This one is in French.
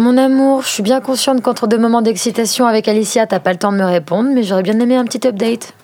Mon amour, je suis bien consciente qu'entre deux moments d'excitation avec Alicia, t'as pas le temps de me répondre, mais j'aurais bien aimé un petit update.